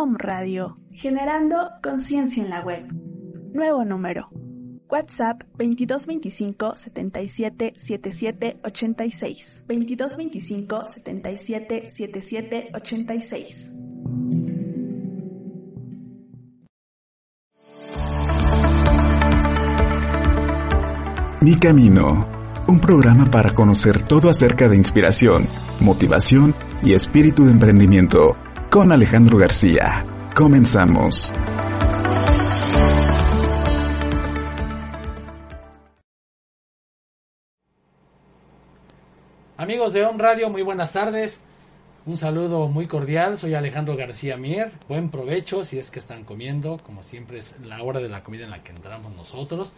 Om Radio, generando conciencia en la web. Nuevo número. WhatsApp 2225 77 77 86. 2225 77 77 86. Mi Camino, un programa para conocer todo acerca de inspiración, motivación y espíritu de emprendimiento con Alejandro García. Comenzamos. Amigos de On Radio, muy buenas tardes. Un saludo muy cordial. Soy Alejandro García Mier. Buen provecho si es que están comiendo. Como siempre es la hora de la comida en la que entramos nosotros.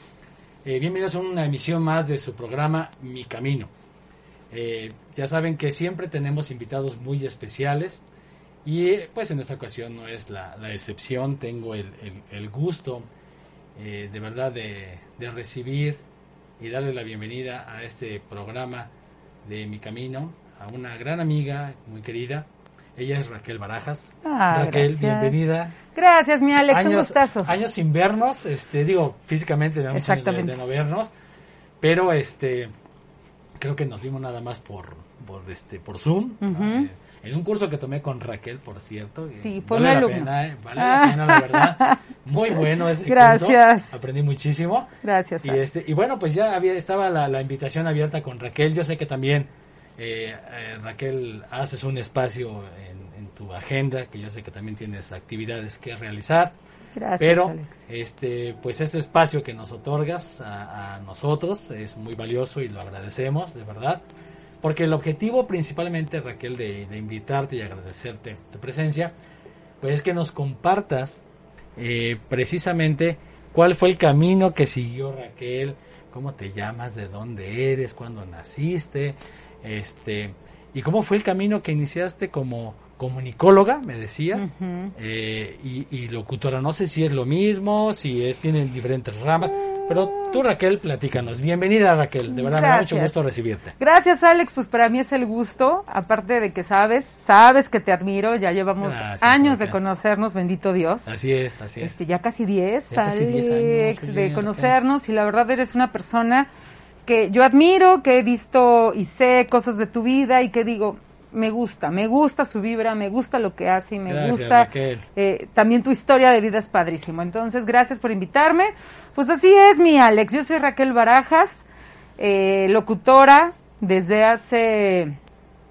Eh, bienvenidos a una emisión más de su programa Mi Camino. Eh, ya saben que siempre tenemos invitados muy especiales. Y pues en esta ocasión no es la, la excepción, tengo el, el, el gusto eh, de verdad de, de, recibir y darle la bienvenida a este programa de Mi Camino a una gran amiga muy querida. Ella es Raquel Barajas. Ah, Raquel, gracias. bienvenida. Gracias, mi Alex, años, un gustazo. Años sin vernos, este, digo, físicamente tenemos años de, de, no vernos, pero este, creo que nos vimos nada más por, por, este, por Zoom. Uh -huh. ¿no? eh, en un curso que tomé con Raquel, por cierto. Sí, fue vale la pena, eh, vale la pena, la verdad. Muy bueno ese Gracias. Curso. Aprendí muchísimo. Gracias. Y, este, y bueno, pues ya había, estaba la, la invitación abierta con Raquel. Yo sé que también, eh, eh, Raquel, haces un espacio en, en, tu agenda, que yo sé que también tienes actividades que realizar. Gracias, Pero, Alex. este, pues este espacio que nos otorgas a, a nosotros es muy valioso y lo agradecemos, de verdad. Porque el objetivo principalmente, Raquel, de, de, invitarte y agradecerte tu presencia, pues es que nos compartas eh, precisamente cuál fue el camino que siguió Raquel, cómo te llamas, de dónde eres, cuándo naciste, este, y cómo fue el camino que iniciaste como comunicóloga, me decías, uh -huh. eh, y, y, locutora. No sé si es lo mismo, si es tienen diferentes ramas. Pero tú, Raquel, platícanos. Bienvenida, Raquel. De verdad, Gracias. me da mucho gusto recibirte. Gracias, Alex. Pues para mí es el gusto. Aparte de que sabes, sabes que te admiro. Ya llevamos Gracias, años Raquel. de conocernos, bendito Dios. Así es, así es. Este, ya casi 10, Alex, años, de conocernos. Raquel. Y la verdad, eres una persona que yo admiro, que he visto y sé cosas de tu vida y que digo, me gusta, me gusta su vibra, me gusta lo que hace y me gracias, gusta eh, también tu historia de vida es padrísimo. Entonces, gracias por invitarme. Pues así es, mi Alex. Yo soy Raquel Barajas, eh, locutora desde hace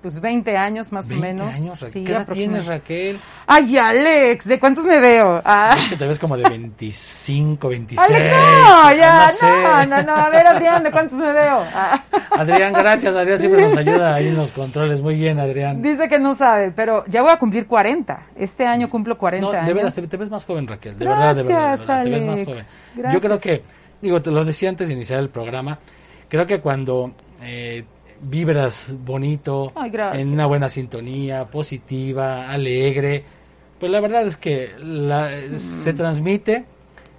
pues 20 años más 20 o menos. años, Raquel. Sí, ¿Qué edad tienes, Raquel? Ay, Alex, ¿de cuántos me veo? Ah. Es que te ves como de 25, 26. Alex, no, ya, no, sé. no, no, a ver, Adrián, ¿de cuántos me veo? Ah. Adrián, gracias, Adrián siempre nos ayuda ahí en los controles, muy bien, Adrián. Dice que no sabe, pero ya voy a cumplir 40, este año cumplo 40 no, años. de verdad, te ves más joven, Raquel, de gracias, verdad, de verdad, de verdad Alex. te ves más joven. Gracias. Yo creo que, digo, te lo decía antes de iniciar el programa, creo que cuando... Eh, vibras bonito, Ay, en una buena sintonía, positiva, alegre. Pues la verdad es que la, mm. se transmite,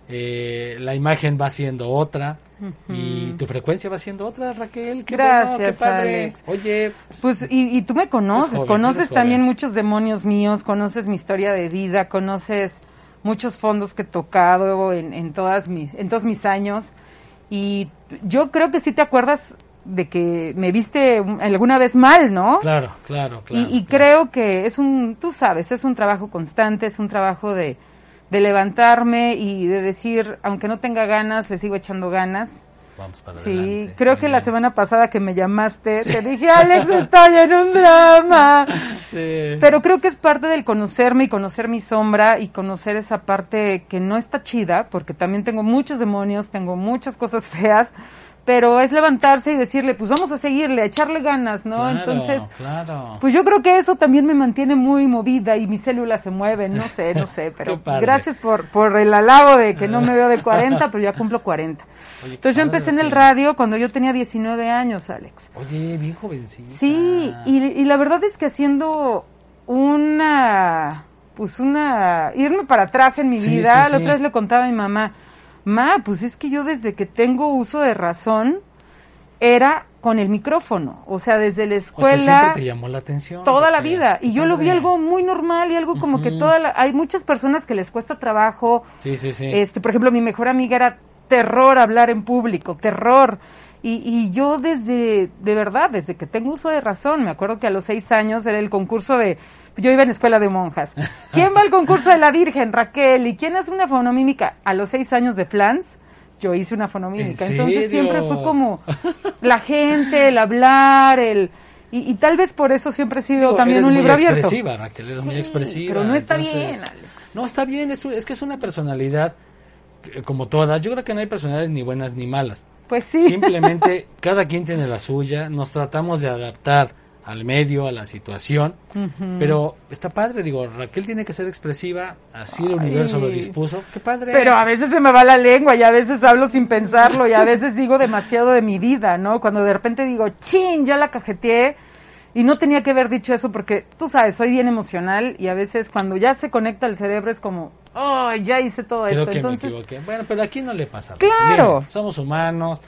eh, la imagen va siendo otra uh -huh. y tu frecuencia va siendo otra, Raquel. Qué Gracias, bueno, qué padre. Alex. Oye, pues y, y, tú me conoces, joven, conoces también muchos demonios míos, conoces mi historia de vida, conoces muchos fondos que he tocado en, en todas mis, en todos mis años y yo creo que sí te acuerdas de que me viste alguna vez mal, ¿no? Claro, claro, claro. Y, y claro. creo que es un, tú sabes, es un trabajo constante, es un trabajo de, de levantarme y de decir, aunque no tenga ganas, le sigo echando ganas. Vamos para sí, adelante. creo que la semana pasada que me llamaste, sí. te dije, Alex, estoy en un drama. Sí. Pero creo que es parte del conocerme y conocer mi sombra y conocer esa parte que no está chida, porque también tengo muchos demonios, tengo muchas cosas feas, pero es levantarse y decirle, pues vamos a seguirle, a echarle ganas, ¿no? Entonces, pues yo creo que eso también me mantiene muy movida y mis células se mueven, no sé, no sé, pero gracias por, por el halago de que no me veo de 40, pero ya cumplo 40. Entonces yo empecé en el radio cuando yo tenía 19 años, Alex. Oye, bien jovencita. Sí, y, y la verdad es que haciendo una, pues una, irme para atrás en mi vida, la otra vez le contaba a mi mamá, ma, pues es que yo desde que tengo uso de razón, era con el micrófono, o sea, desde la escuela. O siempre te llamó la atención. Toda la vida. Y yo lo vi algo muy normal y algo como que toda la, hay muchas personas que les cuesta trabajo. Sí, sí, sí. Este, por ejemplo, mi mejor amiga era terror hablar en público, terror. Y, y yo desde, de verdad, desde que tengo uso de razón, me acuerdo que a los seis años era el concurso de, yo iba en escuela de monjas. ¿Quién va al concurso de la Virgen? Raquel. ¿Y quién hace una fonomímica? A los seis años de Flans, yo hice una fonomímica. Entonces siempre fue como la gente, el hablar, el... Y, tal vez por eso siempre he sido también un libro abierto. expresiva, Raquel, eres muy expresiva. Pero no está bien, Alex. No, está bien, es, es que es una personalidad como todas, yo creo que no hay personalidades ni buenas ni malas. Pues sí. Simplemente cada quien tiene la suya, nos tratamos de adaptar al medio, a la situación, pero está padre, digo, Raquel tiene que ser expresiva, así el universo lo dispuso, qué padre. Pero a veces se me va la lengua y a veces hablo sin pensarlo y a veces digo demasiado de mi vida, ¿no? Cuando de repente digo, chin, ya la cajeteé y no tenía que haber dicho eso porque tú sabes, soy bien emocional y a veces cuando ya se conecta el cerebro es como, oh, ya hice todo esto. Que me equivoqué. Bueno, pero aquí no le pasa. Claro. somos humanos,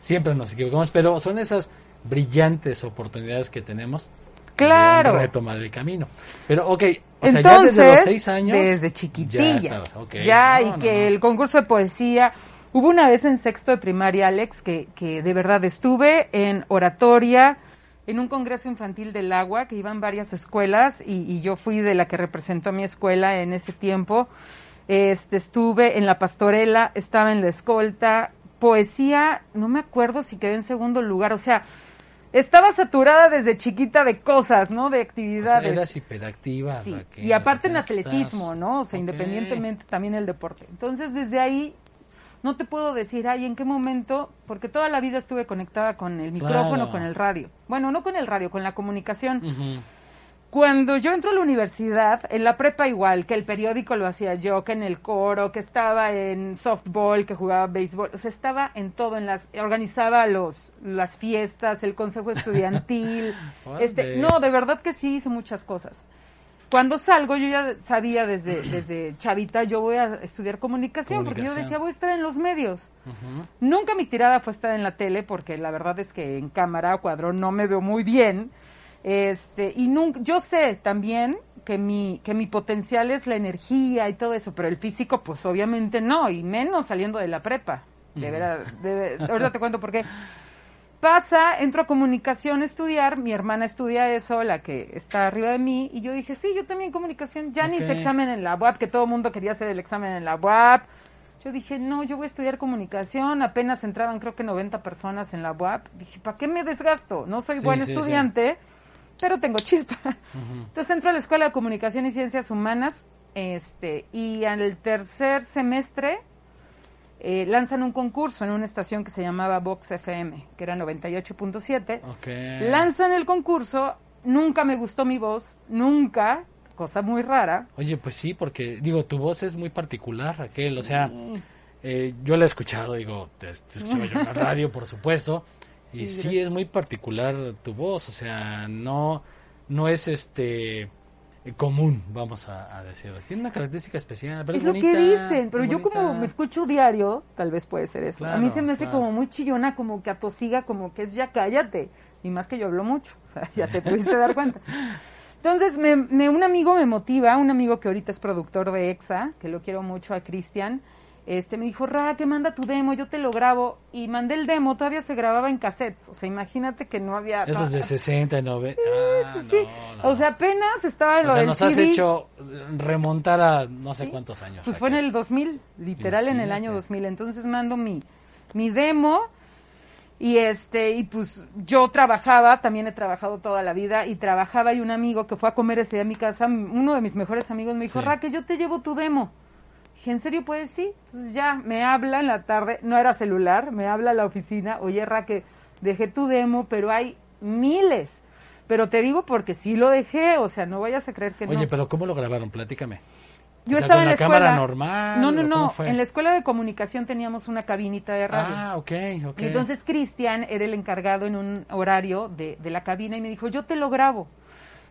siempre nos equivocamos, pero son esas brillantes oportunidades que tenemos. Claro. De retomar el camino. Pero, ok, o sea, ya desde los seis años. Desde chiquitilla. Ya, y que el concurso de poesía. Hubo una vez en sexto de primaria, Alex, que, que de verdad estuve en oratoria en un congreso infantil del agua que iban varias escuelas y, yo fui de la que representó a mi escuela en ese tiempo. Este, estuve en la pastorela, estaba en la escolta, poesía, no me acuerdo si quedé en segundo lugar, o sea, estaba saturada desde chiquita de cosas, ¿no? De actividades. O eras hiperactiva. Sí. y aparte en atletismo, ¿no? O sea, independientemente también el deporte. Entonces, desde ahí no te puedo decir, ay, en qué momento, porque toda la vida estuve conectada con el micrófono, con el radio. Bueno, no con el radio, con la comunicación. Cuando yo entro a la universidad, en la prepa igual, que el periódico lo hacía yo, que en el coro, que estaba en softball, que jugaba béisbol, o sea, estaba en todo, en las, organizaba los, las fiestas, el consejo estudiantil, este, no, de verdad que sí hice muchas cosas. Cuando salgo yo ya sabía desde, desde chavita yo voy a estudiar comunicación, porque yo decía voy a estar en los medios. Nunca mi tirada fue estar en la tele porque la verdad es que en cámara cuadro no me veo muy bien. Este, y nunca, yo sé también que mi, que mi potencial es la energía y todo eso, pero el físico pues obviamente no, y menos saliendo de la prepa. De verdad, ahorita te cuento por qué pasa, entro a comunicación a estudiar, mi hermana estudia eso, la que está arriba de mí, y yo dije, sí, yo también comunicación, ya ni hice examen en la UAP, que todo el mundo quería hacer el examen en la UAP. Yo dije, no, yo voy a estudiar comunicación, apenas entraban creo que 90 personas en la UAP. Dije, ¿para qué me desgasto? No soy buen estudiante, pero tengo chispa. Entonces entro a la Escuela de Comunicación y Ciencias Humanas, este, y el tercer semestre eh, lanzan un concurso en una estación que se llamaba Vox FM, que era 98.7. Lanzan el concurso, nunca me gustó mi voz, nunca, cosa muy rara. Oye, pues sí, porque digo, tu voz es muy particular, Raquel, o sea, eh, yo la he escuchado, digo, te, te yo en la radio, por supuesto, y sí es muy particular tu voz, o sea, no, no es este común, vamos a, decir. Tiene una característica especial, pero es, lo que dicen, pero yo como me escucho diario, tal vez puede ser eso. a mí se me hace como muy chillona, como que atosiga, como que es ya cállate. Y más que yo hablo mucho, o sea, ya te pudiste dar cuenta. Entonces, me, un amigo me motiva, un amigo que ahorita es productor de EXA, que lo quiero mucho a Cristian, este me dijo, Ra, que manda tu demo, yo te lo grabo. Y mandé el demo, todavía se grababa en cassettes. O sea, imagínate que no había... Esos de 60, 90. Sí, sí, ah, O sea, apenas estaba lo o sea, nos has hecho remontar a no sé cuántos años. Pues fue en el 2000, literal en el año 2000. Entonces mando mi, mi demo y este y pues yo trabajaba también he trabajado toda la vida y trabajaba y un amigo que fue a comer ese día a mi casa uno de mis mejores amigos me dijo Raquel yo te llevo tu demo Dije, ¿en serio puedes? Sí. Entonces ya me habla en la tarde, no era celular, me habla a la oficina, oye, Raque, dejé tu demo, pero hay miles. Pero te digo porque sí lo dejé, o sea, no vayas a creer que no. Oye, pero ¿cómo lo grabaron? Platícame. Yo estaba en la, escuela. cámara normal? No, no, no. En la escuela de comunicación teníamos una cabinita de radio. Ah, ok, ok. Y entonces Cristian era el encargado en un horario de, de la cabina y me dijo, yo te lo grabo.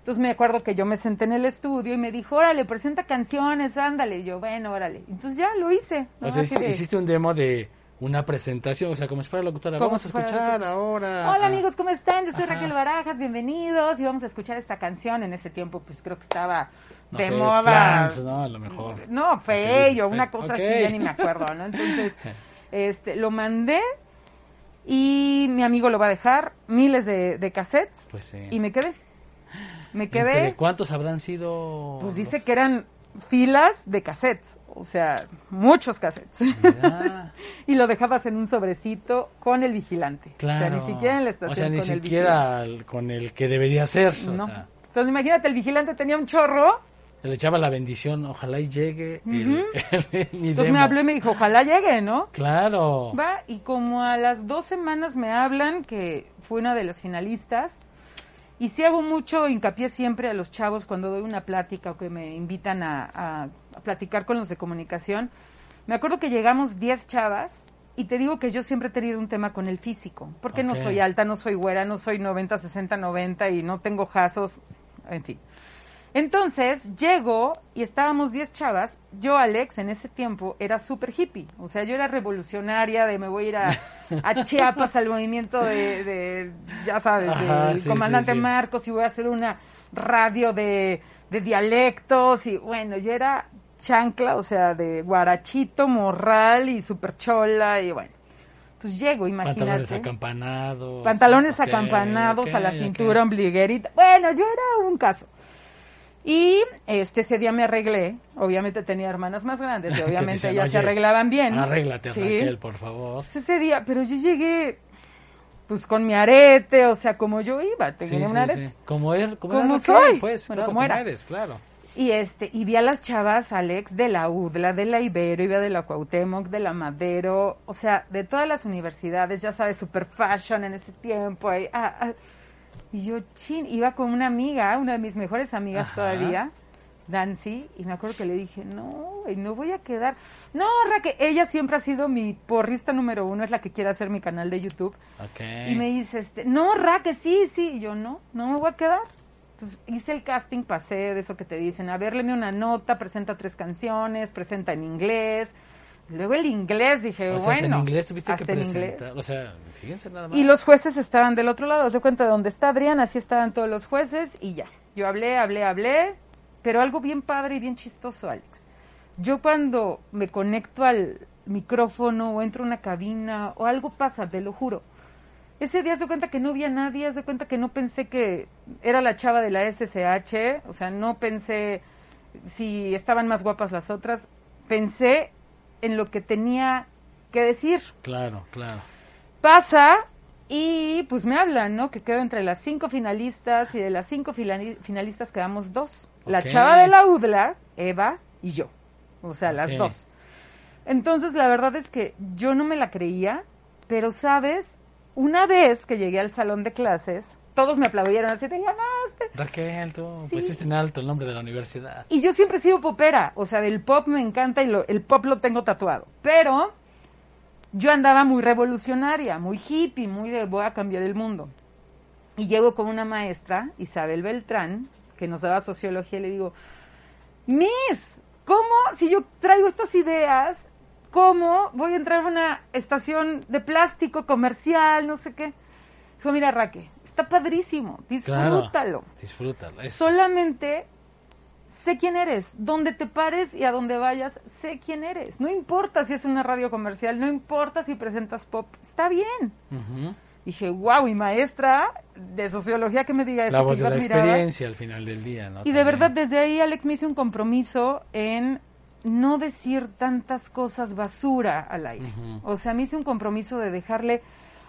Entonces me acuerdo que yo me senté en el estudio y me dijo, órale, presenta canciones, ándale. Y yo, bueno, órale. Entonces ya lo hice. O sea, hiciste un demo de una presentación, o sea, como si fuera locutora. Vamos a escuchar ahora. Hola amigos, ¿cómo están? Yo soy Raquel Barajas, bienvenidos. Y vamos a escuchar esta canción. En ese tiempo, pues creo que estaba de moda. no, a lo mejor. No, feo, una cosa así, ya ni me acuerdo, ¿no? Entonces, este, lo mandé y mi amigo lo va a dejar, miles de, de cassettes. Pues sí. Y me quedé. Me quedé. ¿Cuántos habrán sido? Pues dice que eran filas de cassettes, o sea, muchos cassettes. y lo dejabas en un sobrecito con el vigilante. Claro. O sea, ni siquiera en la estación. O sea, ni siquiera con el que debería ser. No. Entonces, imagínate, el vigilante tenía un chorro. Le echaba la bendición, ojalá y llegue. Entonces me habló y me dijo, ojalá llegue, ¿no? Claro. Va, y como a las dos semanas me hablan que fue una de las finalistas y sí hago mucho hincapié siempre a los chavos cuando doy una plática o que me invitan a, platicar con los de comunicación. Me acuerdo que llegamos 10 chavas y te digo que yo siempre he tenido un tema con el físico, porque no soy alta, no soy güera, no soy 90, 60, 90 y no tengo jazos, en fin. Entonces llego y estábamos 10 chavas. Yo, Alex, en ese tiempo era súper hippie. O sea, yo era revolucionaria de me voy a ir a, Chiapas al movimiento de, ya sabes, del comandante Marcos y voy a hacer una radio de, de dialectos. Y bueno, yo era chancla, o sea, de guarachito, morral y súper chola y bueno. Pues llego, imagínate. Pantalones acampanados. Pantalones acampanados a la cintura, ombliguerita. Bueno, yo era un caso. Y este ese día me arreglé, obviamente tenía hermanas más grandes y obviamente ellas se arreglaban bien. Arréglate, Raquel, por favor. Ese día, pero yo llegué pues con mi arete, o sea, como yo iba, tenía un arete. Como, er, como, como soy, pues, claro, como, eres, claro. Y este, y vi a las chavas, Alex, de la UDLA, de la Ibero, iba de la Cuauhtémoc, de la Madero, o sea, de todas las universidades, ya sabes, super fashion en ese tiempo, ahí, ah, ah y yo, chin, iba con una amiga, una de mis mejores amigas todavía, Nancy, y me acuerdo que le dije, no, no voy a quedar. No, Raquel, ella siempre ha sido mi porrista número uno, es la que quiere hacer mi canal de YouTube. Y me dice, este, no, Raquel, sí, sí. Y yo, no, no me voy a quedar. Entonces hice el casting, pasé de eso que te dicen, a ver, una nota, presenta tres canciones, presenta en inglés. Luego el inglés, dije, o sea, en inglés tuviste que presentar, o sea, fíjense nada más. Y los jueces estaban del otro lado, se cuenta de dónde está Adrián, así estaban todos los jueces y ya. Yo hablé, hablé, hablé, pero algo bien padre y bien chistoso, Alex. Yo cuando me conecto al micrófono o entro a una cabina o algo pasa, te lo juro. Ese día se cuenta que no vi a nadie, se cuenta que no pensé que era la chava de la SSH, o sea, no pensé si estaban más guapas las otras, pensé en lo que tenía que decir. Claro, claro. Pasa y pues me hablan, ¿no? Que quedo entre las cinco finalistas y de las cinco finalistas quedamos dos. La chava de la UDLA, Eva y yo. O sea, las dos. Entonces, la verdad es que yo no me la creía, pero, ¿sabes? Una vez que llegué al salón de clases, todos me aplaudieron así, te ganaste. Raquel, tú pusiste en alto el nombre de la universidad. Y yo siempre he sido popera, o sea, del pop me encanta y lo, el pop lo tengo tatuado. Pero yo andaba muy revolucionaria, muy hippie, muy de voy a cambiar el mundo. Y llego con una maestra, Isabel Beltrán, que nos daba sociología, y le digo, Miss, ¿cómo si yo traigo estas ideas, cómo voy a entrar a una estación de plástico comercial, no sé qué? Dijo, mira, Raque, está padrísimo, disfrútalo. disfrútalo. Solamente sé quién eres, donde te pares y a donde vayas, sé quién eres. No importa si es una radio comercial, no importa si presentas pop, está bien. Dije, wow, y maestra de sociología que me diga eso. La voz de la experiencia al final del día, ¿no? Y de verdad, desde ahí Alex me hizo un compromiso en no decir tantas cosas basura al aire. O sea, me hice un compromiso de dejarle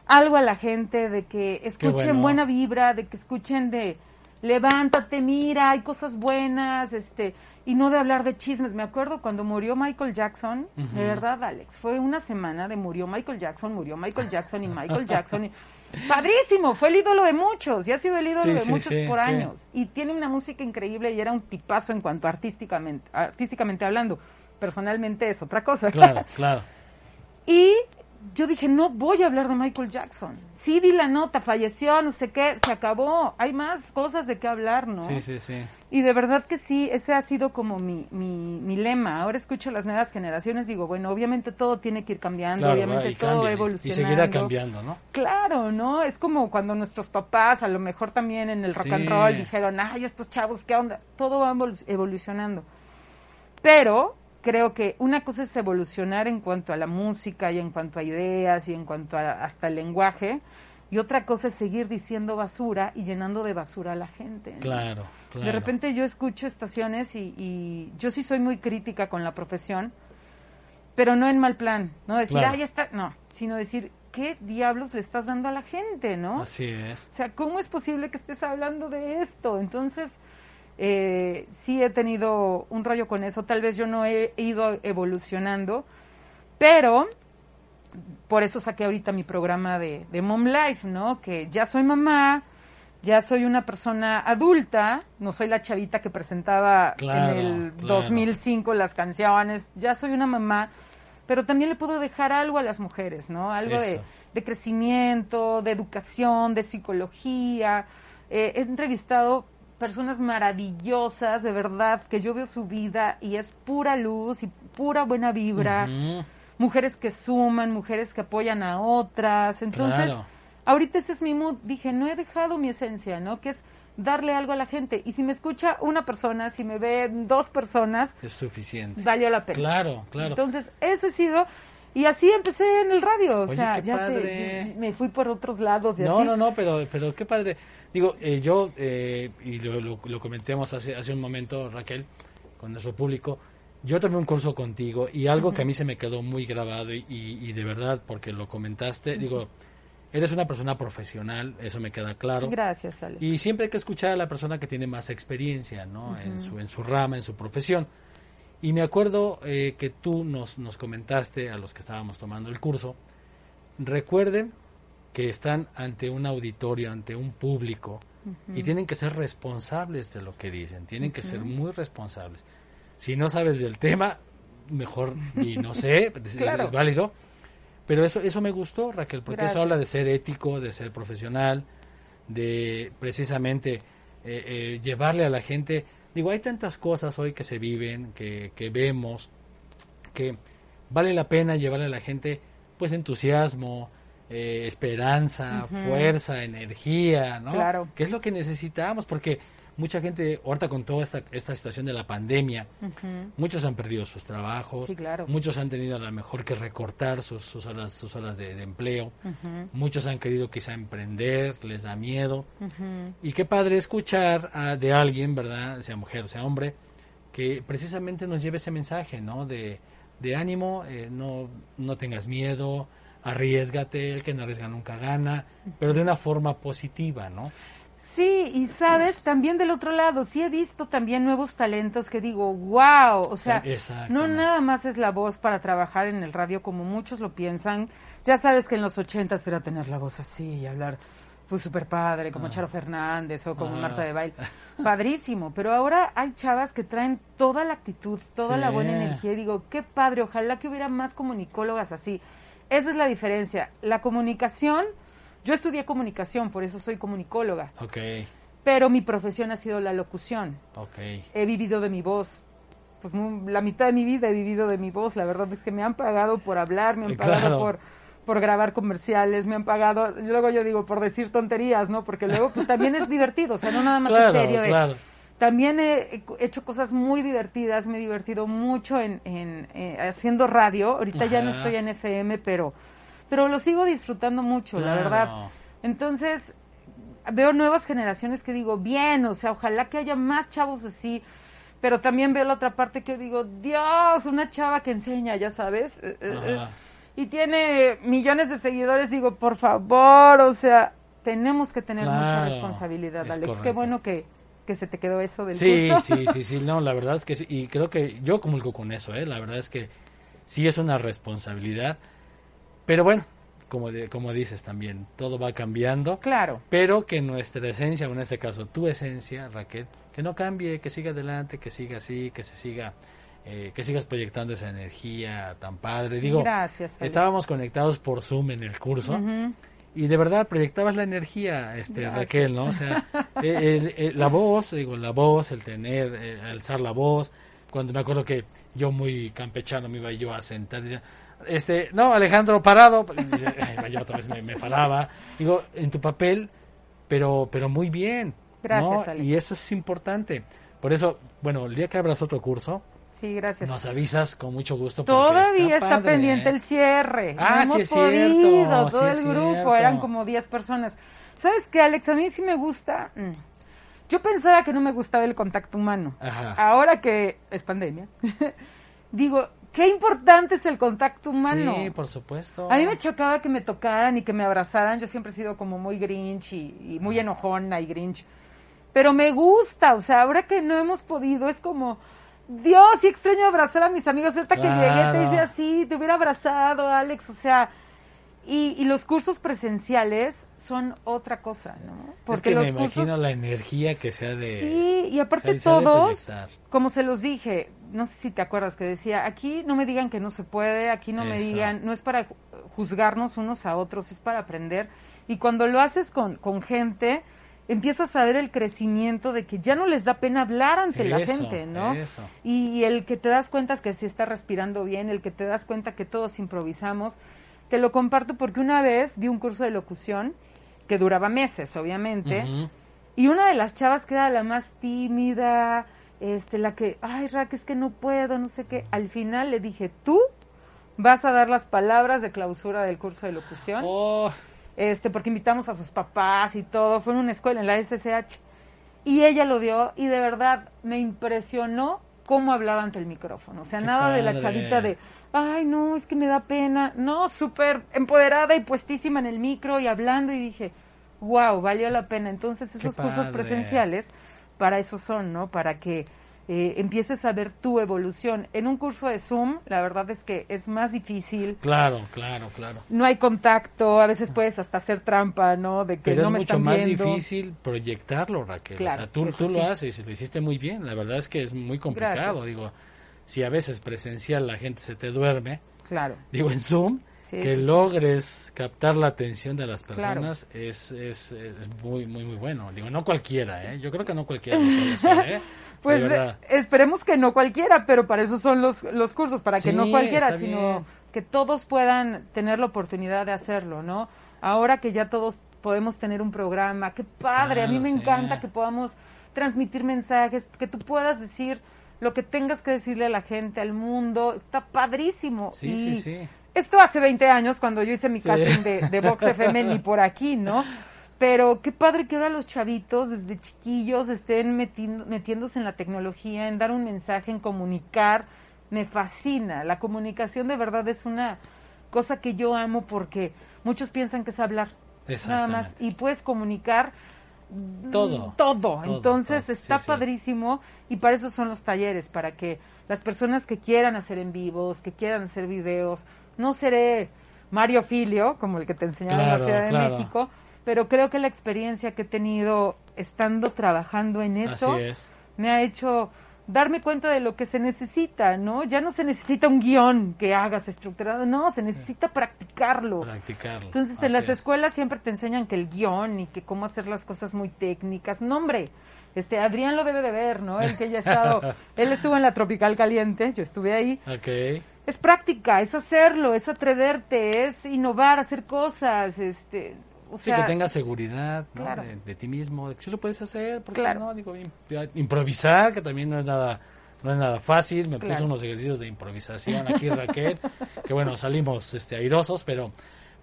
algo a la gente, de que escuchen buena vibra, de que escuchen de levántate, mira, hay cosas buenas, este, y no de hablar de chismes. Me acuerdo cuando murió Michael Jackson, de verdad, Alex, fue una semana de murió Michael Jackson, murió Michael Jackson y Michael Jackson. Padrísimo, fue el ídolo de muchos y ha sido el ídolo de muchos por años. Y tiene una música increíble y era un tipazo en cuanto artísticamente, artísticamente hablando. Personalmente es otra cosa. Claro, claro. Y yo dije, no voy a hablar de Michael Jackson. Sí di la nota, falleció, no sé qué, se acabó. Hay más cosas de qué hablar, ¿no? Sí, sí, sí. Y de verdad que sí, ese ha sido como mi, mi, mi lema. Ahora escucho las nuevas generaciones, digo, bueno, obviamente todo tiene que ir cambiando, obviamente todo evolucionando. Y seguirá cambiando, ¿no? Claro, ¿no? Es como cuando nuestros papás, a lo mejor también en el rock and roll, dijeron, ay, estos chavos, ¿qué onda? Todo va evolucionando. Pero creo que una cosa es evolucionar en cuanto a la música y en cuanto a ideas y en cuanto a hasta el lenguaje y otra cosa es seguir diciendo basura y llenando de basura a la gente. Claro, claro. De repente yo escucho estaciones y, yo sí soy muy crítica con la profesión, pero no en mal plan, no decir, ay, está, no, sino decir, ¿qué diablos le estás dando a la gente, no? Así es. O sea, ¿cómo es posible que estés hablando de esto? Entonces, eh, sí he tenido un rollo con eso, tal vez yo no he ido evolucionando, pero por eso saqué ahorita mi programa de, Mom Life, ¿no? Que ya soy mamá, ya soy una persona adulta, no soy la chavita que presentaba en el 2005 las canciones, ya soy una mamá, pero también le puedo dejar algo a las mujeres, ¿no? Algo de, crecimiento, de educación, de psicología. Eh, he entrevistado personas maravillosas, de verdad, que yo veo su vida y es pura luz y pura buena vibra. Mujeres que suman, mujeres que apoyan a otras. Entonces, ahorita ese es mi mood. Dije, no he dejado mi esencia, ¿no? Que es darle algo a la gente. Y si me escucha una persona, si me ve dos personas, es suficiente. Valió la pena. Claro, claro. Entonces, eso he sido. Y así empecé en el radio, o sea, ya me fui por otros lados. Y no, no, no, pero, pero qué padre. Digo, eh, yo, eh, y lo, lo, comentemos hace, hace un momento, Raquel, con nuestro público, yo tomé un curso contigo y algo que a mí se me quedó muy grabado y, de verdad, porque lo comentaste, digo, eres una persona profesional, eso me queda claro. Gracias, Ale. Y siempre hay que escuchar a la persona que tiene más experiencia, ¿no? en, su, en su rama, en su profesión. Y me acuerdo eh, que tú nos, nos comentaste a los que estábamos tomando el curso, recuerden que están ante un auditorio, ante un público, y tienen que ser responsables de lo que dicen, tienen que ser muy responsables. Si no sabes del tema, mejor y no sé, es válido. Pero eso, eso me gustó, Raquel, porque eso habla de ser ético, de ser profesional, de precisamente eh, eh, llevarle a la gente. Digo, hay tantas cosas hoy que se viven, que, que vemos, que vale la pena llevarle a la gente pues entusiasmo, eh, esperanza, fuerza, energía, ¿no? Claro. ¿Qué es lo que necesitamos? Porque mucha gente, ahorita con toda esta, esta situación de la pandemia, muchos han perdido sus trabajos, muchos han tenido a lo mejor que recortar sus, sus horas, sus horas de, empleo, muchos han querido quizá emprender, les da miedo. Y qué padre escuchar de alguien, ¿verdad? Sea mujer o sea hombre, que precisamente nos lleve ese mensaje, ¿no? De, de ánimo, eh, no, no tengas miedo, arriesgate, el que no arriesga nunca gana, pero de una forma positiva, ¿no? Sí, y sabes, también del otro lado, sí he visto también nuevos talentos que digo, wow, o sea, no nada más es la voz para trabajar en el radio como muchos lo piensan. Ya sabes que en los ochentas era tener la voz así y hablar pues súper padre, como ah. Charo Fernández o como Marta de Baile. Padrísimo, pero ahora hay chavas que traen toda la actitud, toda la buena energía y digo, qué padre, ojalá que hubiera más comunicólogas así. Esa es la diferencia. La comunicación yo estudié comunicación, por eso soy comunicóloga. Ok. Pero mi profesión ha sido la locución. Ok. He vivido de mi voz. Pues la mitad de mi vida he vivido de mi voz. La verdad es que me han pagado por hablar, me han pagado por por grabar comerciales, me han pagado, luego yo digo por decir tonterías, ¿no? Porque luego pues también es divertido, o sea, no nada más claro, serio. Claro. También he hecho cosas muy divertidas, me he divertido mucho en, en eh, haciendo radio. Ahorita ya no estoy en FM, pero pero lo sigo disfrutando mucho, la verdad. Entonces, veo nuevas generaciones que digo, bien, o sea, ojalá que haya más chavos así, pero también veo la otra parte que digo, Dios, una chava que enseña, ya sabes, eh, eh, eh, y tiene millones de seguidores, digo, por favor, o sea, tenemos que tener mucha responsabilidad, Alex. Qué bueno que, que se te quedó eso del sí, curso. Sí, sí, sí, no, la verdad es que sí, y creo que yo comulgo con eso, ¿eh? La verdad es que sí es una responsabilidad, pero bueno, como, como dices también, todo va cambiando. Claro. Pero que nuestra esencia, o en este caso tu esencia, Raquel, que no cambie, que siga adelante, que siga así, que se siga, eh, que sigas proyectando esa energía tan padre. Digo, Gracias. Estábamos conectados por Zoom en el curso. Y de verdad proyectabas la energía, este Raquel, ¿no? O sea, la voz, digo, la voz, el tener, eh, alzar la voz. Cuando me acuerdo que yo muy campechano me iba yo a sentar, decía, este, no, Alejandro, parado. yo otra vez me, paraba. Digo, en tu papel, pero, pero muy bien. Gracias, Y eso es importante. Por eso, bueno, el día que abras otro curso, Sí, gracias. Nos avisas con mucho gusto. Todavía está, pendiente el cierre. Ah, hemos sí es podido, todo el grupo, eran como 10 personas. ¿Sabes qué, Alex? A mí sí me gusta. Yo pensaba que no me gustaba el contacto humano. Ahora que es pandemia, digo, qué importante es el contacto humano. Sí, por supuesto. A mí me chocaba que me tocaran y que me abrazaran. Yo siempre he sido como muy grinch y, y muy enojona y grinch. Pero me gusta, o sea, ahora que no hemos podido, es como Dios, sí extraño abrazar a mis amigos. Ahorita que llegué te hice así, te hubiera abrazado, Alex. O sea, y, los cursos presenciales son otra cosa, ¿no? Porque es que me imagino la energía que sea de... Sí, y aparte todos, como se los dije, no sé si te acuerdas que decía, aquí no me digan que no se puede, aquí no me digan, no es para juzgarnos unos a otros, es para aprender. Y cuando lo haces con, con gente empiezas a ver el crecimiento de que ya no les da pena hablar ante la gente, ¿no? Y, el que te das cuenta que si está respirando bien, el que te das cuenta que todos improvisamos. Te lo comparto porque una vez di un curso de locución que duraba meses, obviamente, y una de las chavas que era la más tímida, este, la que, ay, Rack, es que no puedo, no sé qué, al final le dije, tú vas a dar las palabras de clausura del curso de locución. Oh. Este, porque invitamos a sus papás y todo, fue en una escuela, en la SSH, y ella lo dio y de verdad me impresionó cómo hablaba ante el micrófono, o sea, nada de la chavita de, ay, no, es que me da pena, no, súper empoderada y puestísima en el micro y hablando y dije, wow, valió la pena, entonces esos cursos presenciales para eso son, ¿no? Para que eh, empieces a ver tu evolución. En un curso de Zoom, la verdad es que es más difícil. Claro, claro, claro. No hay contacto, a veces puedes hasta hacer trampa, ¿no? De que Pero no es mucho más difícil proyectarlo, Raquel. o sea, tú, tú lo haces y lo hiciste muy bien. La verdad es que es muy complicado. Digo, si a veces presencial la gente se te duerme. Claro. Digo, en Zoom que logres captar la atención de las personas es, es, es, muy, muy, muy bueno. Digo, no cualquiera, ¿eh? Yo creo que no cualquiera lo puede hacer, ¿eh? Pues esperemos que no cualquiera, pero para eso son los, los cursos, para que no cualquiera, sino que todos puedan tener la oportunidad de hacerlo, ¿no? Ahora que ya todos podemos tener un programa, qué padre, a mí me encanta que podamos transmitir mensajes, que tú puedas decir lo que tengas que decirle a la gente, al mundo, está padrísimo. Sí, sí, sí. Esto hace 20 años, cuando yo hice mi casting de, de Vox FM, ni por aquí, ¿no? Pero qué padre que ahora los chavitos desde chiquillos estén metiéndose en la tecnología, en dar un mensaje, en comunicar. Me fascina. La comunicación de verdad es una cosa que yo amo porque muchos piensan que es hablar. Nada más. Y puedes comunicar todo. Todo. Entonces está padrísimo y para eso son los talleres, para que las personas que quieran hacer en vivos, que quieran hacer videos, no seré Mario Filio, como el que te enseñaba en la Ciudad de México, pero creo que la experiencia que he tenido estando trabajando en eso me ha hecho darme cuenta de lo que se necesita, ¿no? Ya no se necesita un guion que hagas estructurado, no, se necesita practicarlo. Practicarlo. Entonces, en las escuelas siempre te enseñan que el guion y que cómo hacer las cosas muy técnicas. No, hombre, este Adrián lo debe de ver, ¿no? El que ya ha estado, él estuvo en la Tropical Caliente, yo estuve ahí. Ok. Es práctica, es hacerlo, es atreverte, es innovar, hacer cosas, este, sí, que tengas seguridad de, ti mismo, de que sí lo puedes hacer, porque no, digo, improvisar, que también no es nada no es nada fácil, me puse unos ejercicios de improvisación aquí Raquel, que bueno, salimos este airosos, pero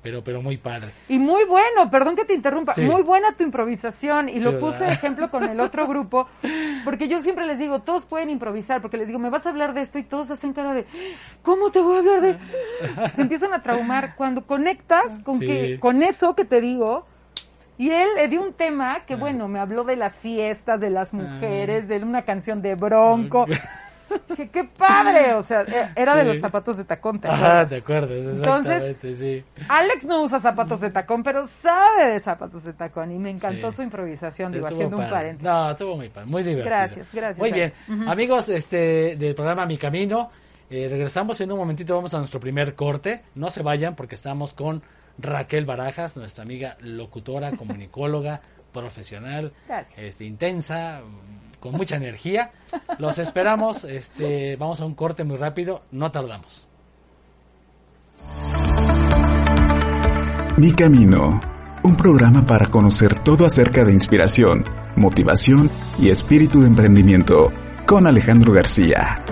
pero pero muy padre. Y muy bueno, perdón que te interrumpa, muy buena tu improvisación y lo puse de ejemplo con el otro grupo, porque yo siempre les digo, todos pueden improvisar, porque les digo, me vas a hablar de esto y todos hacen cara de, ¿cómo te voy a hablar de? Se empiezan a traumar cuando conectas con que con eso que te digo Y él le dio un tema que, ah. bueno, me habló de las fiestas, de las mujeres, de una canción de Bronco. Que qué padre, o sea, e, era de los zapatos de tacón, ¿te Ajá, te acuerdas, exactamente, Entonces, sí. Alex no usa zapatos de tacón, pero sabe de zapatos de tacón y me encantó su improvisación, digo, haciendo un paréntesis. No, estuvo muy padre, muy divertido. Gracias, gracias. Muy bien, amigos este del programa Mi Camino, eh, regresamos en un momentito, vamos a nuestro primer corte, no se vayan porque estamos con Raquel Barajas, nuestra amiga locutora, comunicóloga, profesional, este, intensa, con mucha energía. Los esperamos, este, vamos a un corte muy rápido, no tardamos. Mi Camino, un programa para conocer todo acerca de inspiración, motivación y espíritu de emprendimiento, con Alejandro García.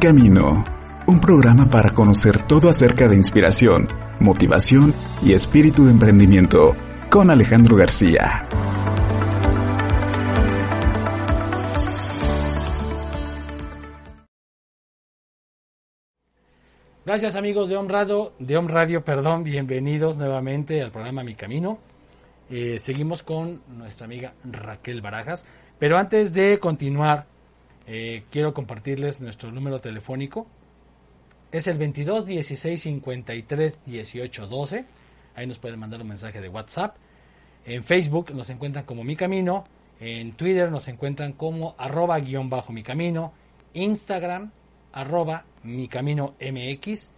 Camino, un programa para conocer todo acerca de inspiración, motivación y espíritu de emprendimiento, con Alejandro García. Gracias amigos de Om Radio, de Om Radio, perdón, bienvenidos nuevamente al programa Mi Camino. Eh, seguimos con nuestra amiga Raquel Barajas, pero antes de continuar eh, quiero compartirles nuestro número telefónico. Es el 22 16 53 18 12. Ahí nos pueden mandar un mensaje de WhatsApp. En Facebook nos encuentran como Mi Camino. En Twitter nos encuentran como arroba guion bajo Mi Camino. Instagram arroba Mi Camino MX.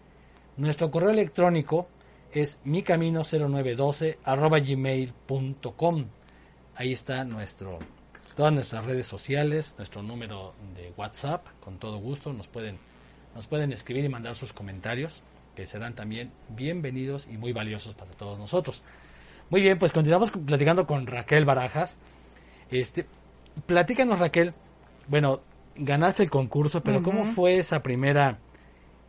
Nuestro correo electrónico es micamino0912 arroba gmail.com. Ahí está nuestro todas nuestras redes sociales, nuestro número de WhatsApp, con todo gusto nos pueden nos pueden escribir y mandar sus comentarios, que serán también bienvenidos y muy valiosos para todos nosotros. Muy bien, pues continuamos platicando con Raquel Barajas. Este, platícanos Raquel, bueno, ganaste el concurso, pero ¿cómo fue esa primera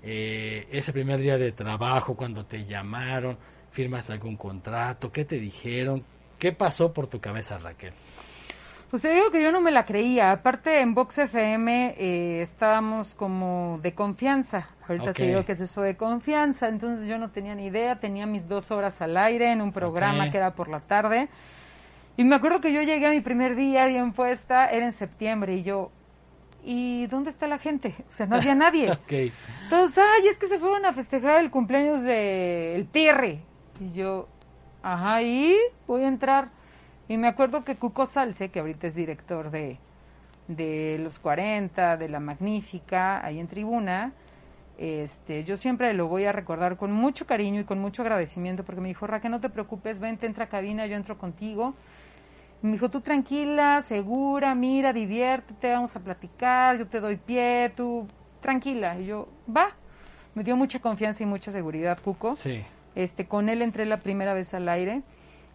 eh, ese primer día de trabajo cuando te llamaron? ¿Firmaste algún contrato? ¿Qué te dijeron? ¿Qué pasó por tu cabeza, Raquel? Pues te digo que yo no me la creía. Aparte, en Vox FM eh, estábamos como de confianza. Ahorita te digo que es eso de confianza. Entonces yo no tenía ni idea. Tenía mis dos horas al aire en un programa que era por la tarde. Y me acuerdo que yo llegué a mi primer día bien puesta, era en septiembre, y yo, ¿y dónde está la gente? O sea, no había nadie. Entonces, ay, es que se fueron a festejar el cumpleaños del El Pirri. Y yo, ajá, y voy a entrar. Y me acuerdo que Cuco Salce, que ahorita es director de, de Los 40, de La Magnífica, ahí en tribuna, este, yo siempre lo voy a recordar con mucho cariño y con mucho agradecimiento porque me dijo, Raquel, no te preocupes, vente, entra a cabina, yo entro contigo. Y me dijo, tú tranquila, segura, mira, diviértete, vamos a platicar, yo te doy pie, tú tranquila. Y yo, va. Me dio mucha confianza y mucha seguridad, Cuco. Sí. Este, con él entré la primera vez al aire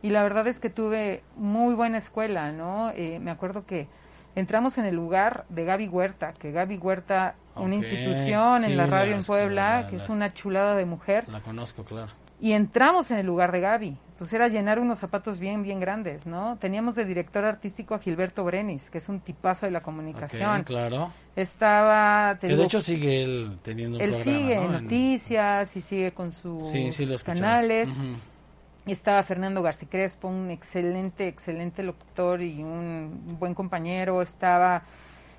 y la verdad es que tuve muy buena escuela, ¿no? Eh, me acuerdo que entramos en el lugar de Gaby Huerta, que Gaby Huerta, una institución en la radio en Puebla, que es una chulada de mujer. La conozco, claro. Y entramos en el lugar de Gaby. Entonces era llenar unos zapatos bien, bien grandes, ¿no? Teníamos de director artístico a Gilberto Brenis, que es un tipazo de la comunicación. claro. Estaba... de hecho sigue él teniendo un él sigue noticias y sigue con sus canales. Estaba Fernando García Crespo, un excelente, excelente locutor y un buen compañero. Estaba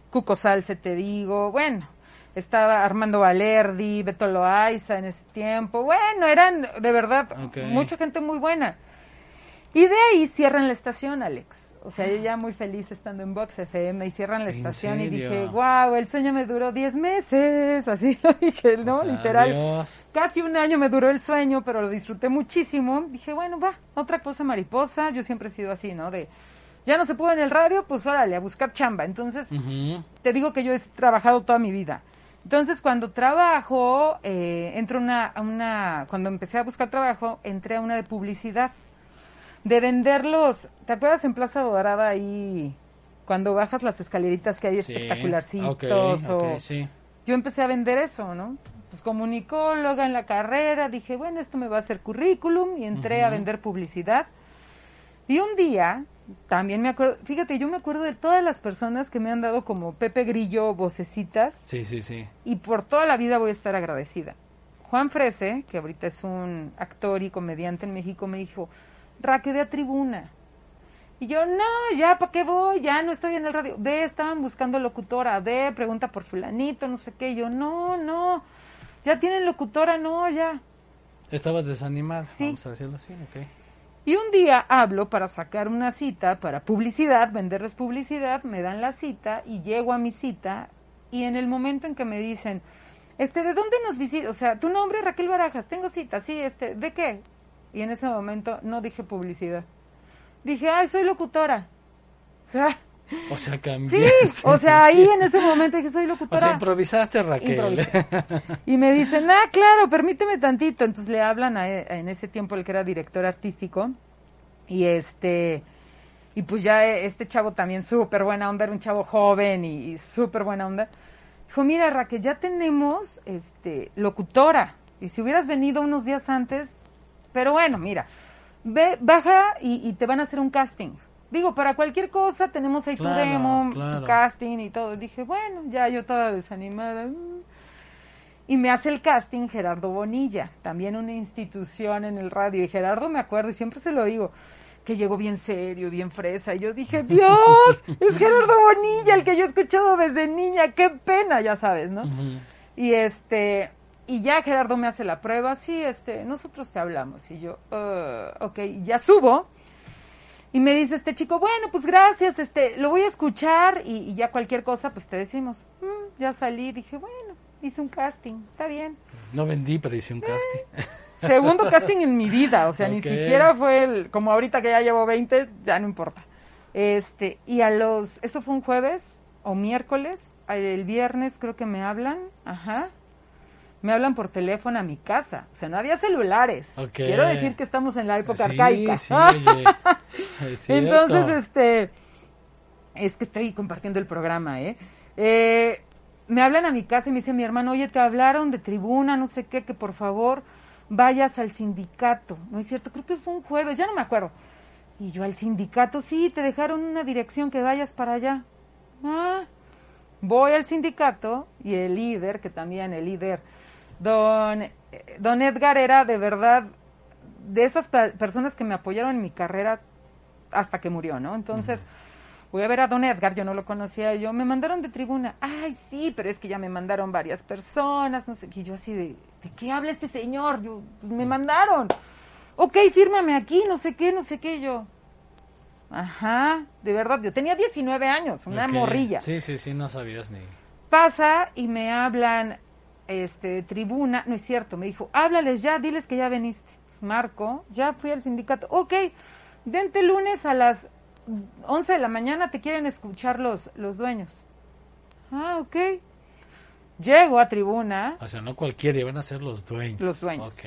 Cuco Salce, te digo. Bueno, estaba Armando Valerdi, Beto Loaiza en ese tiempo. Bueno, eran de verdad mucha gente muy buena. Y de ahí cierran la estación, Alex. O sea, yo ya muy feliz estando en Box FM y cierran la estación y dije, wow, el sueño me duró 10 meses, así lo dije, ¿no? Literal. Casi un año me duró el sueño, pero lo disfruté muchísimo. Dije, bueno, va, otra cosa mariposa. Yo siempre he sido así, ¿no? De, ya no se pudo en el radio, pues órale, a buscar chamba. Entonces, te digo que yo he trabajado toda mi vida. Entonces, cuando trabajo, eh, entro una, una, cuando empecé a buscar trabajo, entré a una de publicidad de venderlos. ¿Te acuerdas en Plaza Dorada ahí cuando bajas las escaleritas que hay espectacularcitos? Yo empecé a vender eso, ¿no? Pues comunicóloga en la carrera, dije, bueno, esto me va a hacer currículum y entré a vender publicidad. Y un día, también me acuerdo, fíjate, yo me acuerdo de todas las personas que me han dado como Pepe Grillo vocecitas. Sí, sí, sí. Y por toda la vida voy a estar agradecida. Juan Frese, que ahorita es un actor y comediante en México, me dijo, Raque, ve a tribuna. Y yo, no, ya, ¿para qué voy? Ya no estoy en el radio. Ve, estaban buscando locutora. Ve, pregunta por fulanito, no sé qué. yo, no, no. Ya tienen locutora, no, ya. Estabas desanimada, sí. vamos a decirlo así, ok. Y un día hablo para sacar una cita para publicidad, venderles publicidad, me dan la cita y llego a mi cita y en el momento en que me dicen, este, ¿de dónde nos visitas? O sea, tu nombre Raquel Barajas, tengo cita, sí, este, ¿de qué? Y en ese momento no dije publicidad. Dije, ay, soy locutora. O sea... O sea, cambié. Sí, o sea, ahí en ese momento dije, soy locutora. O sea, improvisaste, Raquel. Y me dicen, ah, claro, permíteme tantito. Entonces le hablan a, en ese tiempo el que era director artístico. Y este, y pues ya este chavo también súper buena onda, era un chavo joven y, y súper buena onda. Dijo, mira, Raquel, ya tenemos este locutora. Y si hubieras venido unos días antes, pero bueno, mira, ve, baja y, te van a hacer un casting. Digo, para cualquier cosa tenemos ahí tu demo, tu casting y todo. Dije, bueno, ya yo estaba desanimada. Y me hace el casting Gerardo Bonilla, también una institución en el radio. Y Gerardo me acuerdo, y siempre se lo digo, que llegó bien serio, bien fresa. Y yo dije, Dios, es Gerardo Bonilla, el que yo he escuchado desde niña, qué pena, ya sabes, ¿no? Y este, y ya Gerardo me hace la prueba, sí, este, nosotros te hablamos. Y yo, uh, ok, ya subo. Y me dice este chico, bueno, pues gracias, este, lo voy a escuchar y, ya cualquier cosa, pues te decimos. Mm, ya salí, dije, bueno, hice un casting, está bien. No vendí, pero hice un casting. Segundo casting en mi vida, o sea, ni siquiera fue el, como ahorita que ya llevo 20, ya no importa. Este, y a los, eso fue un jueves o miércoles, el viernes creo que me hablan, ajá, me hablan por teléfono a mi casa. O sea, no había celulares. Quiero decir que estamos en la época arcaica. Sí, Entonces, este, es que estoy compartiendo el programa, ¿eh? ¿eh? Me hablan a mi casa y me dice mi hermano, oye, te hablaron de tribuna, no sé qué, que por favor vayas al sindicato. No es cierto, creo que fue un jueves, ya no me acuerdo. Y yo al sindicato, sí, te dejaron una dirección que vayas para allá. Ah, voy al sindicato y el líder, que también el líder, don, eh, don Edgar era de verdad de esas personas que me apoyaron en mi carrera hasta que murió, ¿no? Entonces, voy a ver a don Edgar, yo no lo conocía, yo me mandaron de tribuna, ay, sí, pero es que ya me mandaron varias personas, no sé, y yo así de, ¿de qué habla este señor? Yo, pues me mandaron. Ok, fírmame aquí, no sé qué, no sé qué, yo. Ajá, de verdad, yo tenía 19 años, una morrilla. Sí, sí, sí, no sabías ni. Pasa y me hablan, este, tribuna, no es cierto, me dijo, háblales ya, diles que ya veniste. Marco, ya fui al sindicato, ok, vente lunes a las 11 de la mañana, te quieren escuchar los, los dueños. Ah, ok. Llego a tribuna. O sea, no cualquiera, iban a ser los dueños. Los dueños. Ok.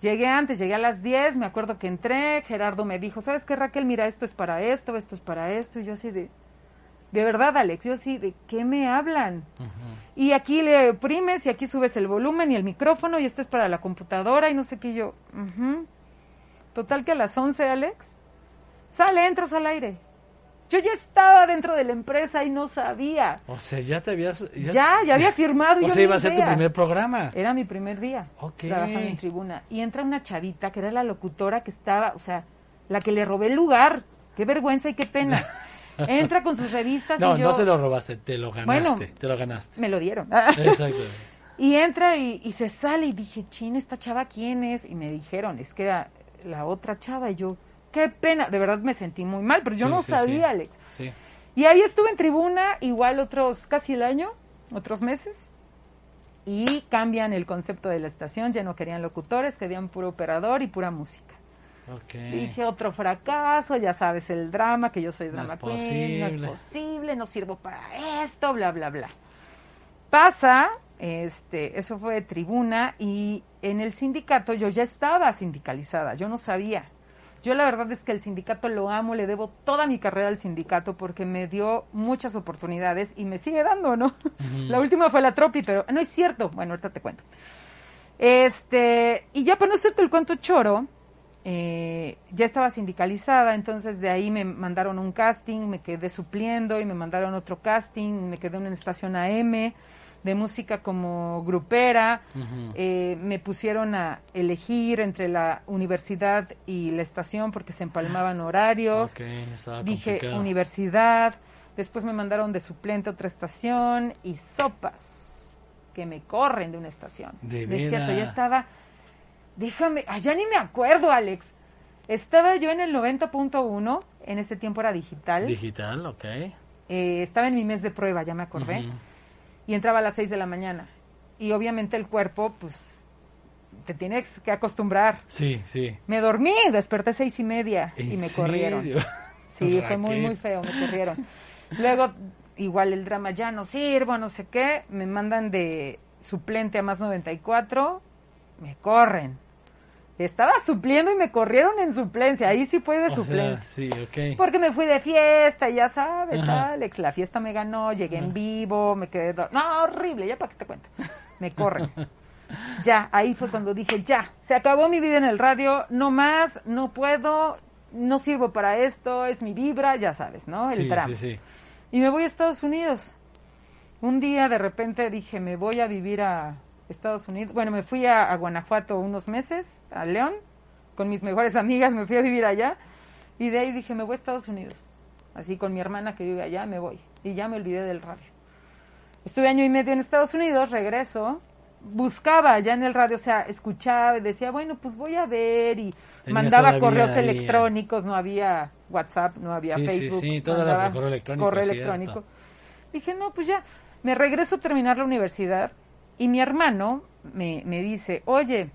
Llegué antes, llegué a las 10, me acuerdo que entré, Gerardo me dijo, ¿sabes qué, Raquel? Mira, esto es para esto, esto es para esto. Y yo así de, de verdad, Alex, yo así, ¿de qué me hablan? Y aquí le oprimes y aquí subes el volumen y el micrófono y esto es para la computadora y no sé qué yo. Total que a las 11, Alex, sale, entras al aire. Yo ya estaba dentro de la empresa y no sabía. O sea, ya te habías... Ya, ya, había firmado. o sea, iba a ser tu primer programa. Era mi primer día. Ok. Trabajando en tribuna. Y entra una chavita que era la locutora que estaba, o sea, la que le robé el lugar. Qué vergüenza y qué pena. Entra con sus revistas no, y yo... No, se lo robaste, te lo ganaste. Bueno, te lo ganaste. Me lo dieron. Exacto. y entra y, y, se sale y dije, chin, ¿esta chava quién es? Y me dijeron, es que era la otra chava. Y yo, qué pena, de verdad me sentí muy mal, pero yo no sabía, Alex. Y ahí estuve en tribuna, igual otros, casi el año, otros meses, y cambian el concepto de la estación, ya no querían locutores, querían puro operador y pura música. Okay. Dije otro fracaso, ya sabes el drama, que yo soy drama no queen, no es posible, no sirvo para esto, bla, bla, bla. Pasa, este, eso fue de tribuna y en el sindicato yo ya estaba sindicalizada, yo no sabía. Yo la verdad es que el sindicato lo amo, le debo toda mi carrera al sindicato porque me dio muchas oportunidades y me sigue dando, ¿no? La última fue la Tropi, pero no es cierto. Bueno, ahorita te cuento. Este, y ya para no hacerte el cuento choro, eh, ya estaba sindicalizada, entonces de ahí me mandaron un casting, me quedé supliendo y me mandaron otro casting, me quedé en una estación AM de música como grupera, eh, me pusieron a elegir entre la universidad y la estación porque se empalmaban horarios, dije universidad, después me mandaron de suplente a otra estación y sopas que me corren de una estación. De, cierto, ya estaba, déjame, allá ah, ni me acuerdo Alex, estaba yo en el 90.1, en ese tiempo era digital. Digital, ok. Eh, estaba en mi mes de prueba, ya me acordé y entraba a las 6 de la mañana. Y obviamente el cuerpo, pues, te tiene que acostumbrar. Sí, sí. Me dormí, desperté seis y media y me corrieron. Sí, fue muy, muy feo, me corrieron. Luego, igual el drama, ya no sirvo, no sé qué, me mandan de suplente a más 94, me corren. Estaba supliendo y me corrieron en suplencia. Ahí sí fue de suplencia. sí, ok. Porque me fui de fiesta, ya sabes, Alex. La fiesta me ganó, llegué en vivo, me quedé. No, horrible, ya para qué te cuento. Me corren. ya, ahí fue cuando dije, ya, se acabó mi vida en el radio, no más, no puedo, no sirvo para esto, es mi vibra, ya sabes, ¿no? El drama. Sí, sí. Y me voy a Estados Unidos. Un día de repente dije, me voy a vivir a Estados Unidos. Bueno, me fui a, Guanajuato unos meses, a León, con mis mejores amigas, me fui a vivir allá. Y de ahí dije, me voy a Estados Unidos. Así con mi hermana que vive allá, me voy. Y ya me olvidé del radio. Estuve año y medio en Estados Unidos, regreso. Buscaba ya en el radio, o sea, escuchaba y decía, bueno, pues voy a ver. Y mandaba correos electrónicos, no había WhatsApp, no había Facebook. Sí, sí, todo era correo electrónico. Correo electrónico. Dije, no, pues ya, me regreso a terminar la universidad y mi hermano me, me dice, oye,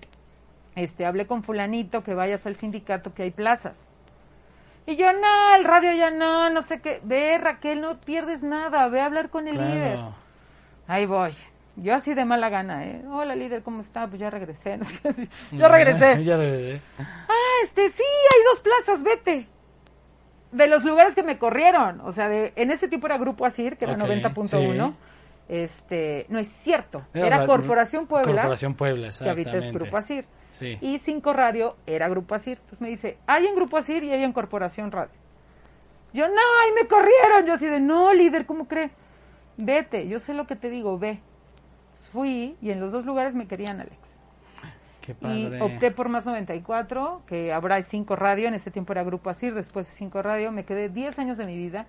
este, hablé con fulanito que vayas al sindicato que hay plazas. Y yo, no, el radio ya no, no sé qué. Ve, Raquel, no pierdes nada, ve a hablar con el líder. Ahí voy. Yo así de mala gana, ¿eh? Hola, líder, ¿cómo está? Pues ya regresé. yo regresé. ya regresé. Ah, este, sí, hay dos plazas, vete. De los lugares que me corrieron. O sea, de, en ese tipo era Grupo Asir, que era 90.1 este, no es cierto, era, Corporación Puebla. Corporación Puebla, Que ahorita es Grupo Asir. Y Cinco Radio era Grupo Asir. Entonces me dice, hay en Grupo Asir y hay en Corporación Radio. Yo, no, ahí me corrieron. Yo así de, no, líder, ¿cómo cree? Vete, yo sé lo que te digo, ve. Fui y en los dos lugares me querían, Alex. Qué padre. Y opté por Más 94, que ahora hay Cinco Radio, en ese tiempo era Grupo Asir, después de Cinco Radio. Me quedé 10 años de mi vida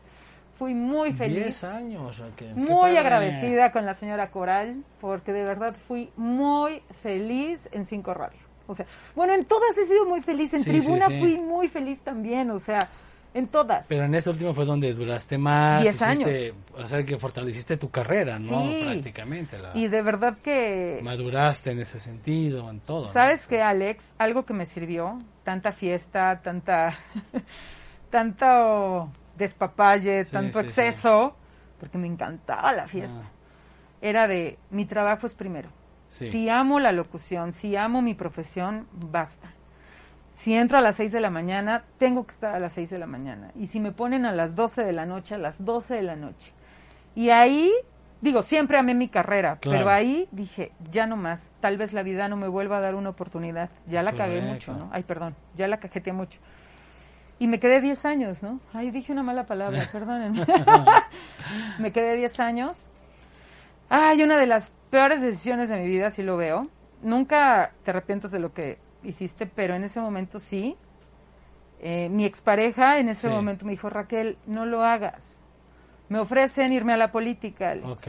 fui muy feliz. 10 años, Muy agradecida con la señora Coral, porque de verdad fui muy feliz en Cinco Radio. O sea, bueno, en todas he sido muy feliz, en Tribuna fui muy feliz también, o sea, en todas. Pero en este último fue donde duraste más. 10 años. O sea, que fortaleciste tu carrera, ¿no? Prácticamente. y de verdad que... Maduraste en ese sentido, en todo. ¿Sabes qué, Alex? Algo que me sirvió, tanta fiesta, tanta... tanto despapalle, tanto exceso, porque me encantaba la fiesta. Ah. Era de, mi trabajo es primero. Si amo la locución, si amo mi profesión, basta. Si entro a las 6 de la mañana, tengo que estar a las 6 de la mañana. Y si me ponen a las 12 de la noche, a las 12 de la noche. Y ahí, digo, siempre amé mi carrera, pero ahí dije, ya no más, tal vez la vida no me vuelva a dar una oportunidad. Ya la cagué mucho, ¿no? Ay, perdón, ya la cajeteé mucho. Y me quedé 10 años, ¿no? Ay, dije una mala palabra, perdónenme. me quedé 10 años. Ay, una de las peores decisiones de mi vida, sí lo veo. Nunca te arrepientas de lo que hiciste, pero en ese momento sí. Eh, mi expareja en ese momento me dijo, Raquel, no lo hagas. Me ofrecen irme a la política. Ok.